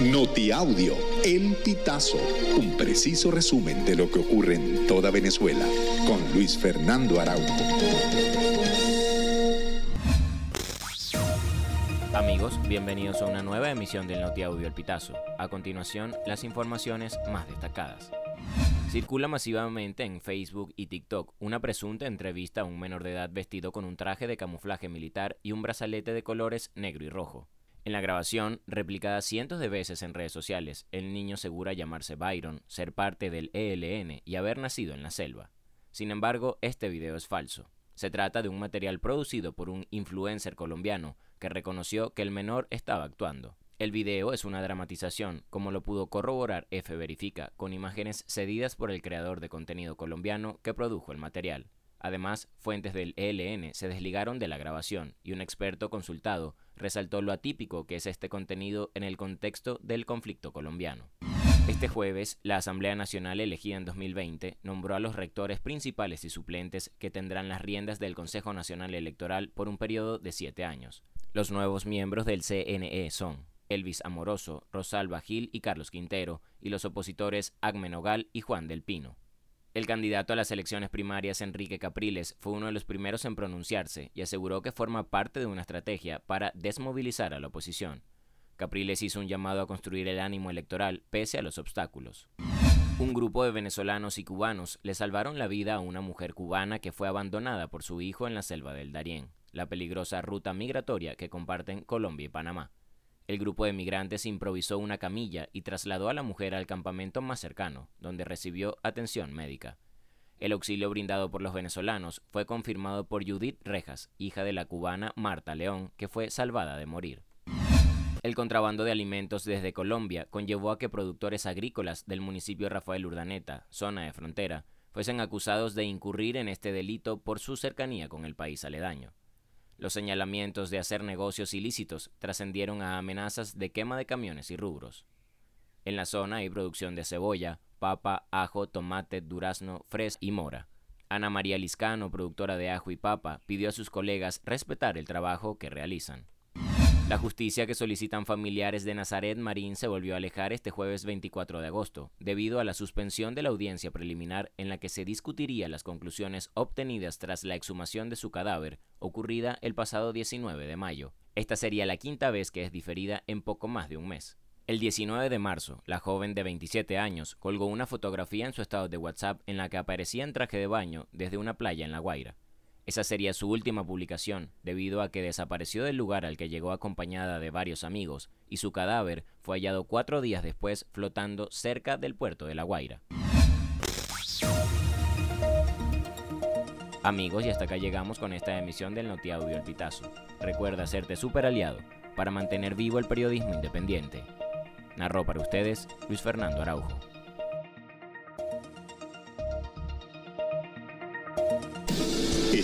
Notiaudio, El Pitazo, un preciso resumen de lo que ocurre en toda Venezuela, con Luis Fernando Araújo. Amigos, bienvenidos a una nueva emisión del Notiaudio El Pitazo. A continuación, las informaciones más destacadas. Circula masivamente en Facebook y TikTok una presunta entrevista a un menor de edad vestido con un traje de camuflaje militar y un brazalete de colores negro y rojo. En la grabación, replicada cientos de veces en redes sociales, el niño asegura llamarse Byron, ser parte del ELN y haber nacido en la selva. Sin embargo, este video es falso. Se trata de un material producido por un influencer colombiano que reconoció que el menor estaba actuando. El video es una dramatización, como lo pudo corroborar F Verifica, con imágenes cedidas por el creador de contenido colombiano que produjo el material. Además, fuentes del ELN se desligaron de la grabación y un experto consultado resaltó lo atípico que es este contenido en el contexto del conflicto colombiano. Este jueves, la Asamblea Nacional elegida en 2020 nombró a los rectores principales y suplentes que tendrán las riendas del Consejo Nacional Electoral por un periodo de siete años. Los nuevos miembros del CNE son Elvis Amoroso, Rosalba Gil y Carlos Quintero, y los opositores Agmen Ogal y Juan del Pino. El candidato a las elecciones primarias, Enrique Capriles, fue uno de los primeros en pronunciarse y aseguró que forma parte de una estrategia para desmovilizar a la oposición. Capriles hizo un llamado a construir el ánimo electoral pese a los obstáculos. Un grupo de venezolanos y cubanos le salvaron la vida a una mujer cubana que fue abandonada por su hijo en la selva del Darién, la peligrosa ruta migratoria que comparten Colombia y Panamá. El grupo de migrantes improvisó una camilla y trasladó a la mujer al campamento más cercano, donde recibió atención médica. El auxilio brindado por los venezolanos fue confirmado por Judith Rejas, hija de la cubana Marta León, que fue salvada de morir. El contrabando de alimentos desde Colombia conllevó a que productores agrícolas del municipio Rafael Urdaneta, zona de frontera, fuesen acusados de incurrir en este delito por su cercanía con el país aledaño. Los señalamientos de hacer negocios ilícitos trascendieron a amenazas de quema de camiones y rubros. En la zona hay producción de cebolla, papa, ajo, tomate, durazno, fres y mora. Ana María Liscano, productora de ajo y papa, pidió a sus colegas respetar el trabajo que realizan. La justicia que solicitan familiares de Nazaret Marín se volvió a alejar este jueves 24 de agosto, debido a la suspensión de la audiencia preliminar en la que se discutiría las conclusiones obtenidas tras la exhumación de su cadáver, ocurrida el pasado 19 de mayo. Esta sería la quinta vez que es diferida en poco más de un mes. El 19 de marzo, la joven de 27 años colgó una fotografía en su estado de WhatsApp en la que aparecía en traje de baño desde una playa en La Guaira. Esa sería su última publicación, debido a que desapareció del lugar al que llegó acompañada de varios amigos, y su cadáver fue hallado cuatro días después flotando cerca del puerto de La Guaira. Amigos, y hasta acá llegamos con esta emisión del Notiaudio El Pitazo. Recuerda hacerte super aliado para mantener vivo el periodismo independiente. Narró para ustedes Luis Fernando Araujo.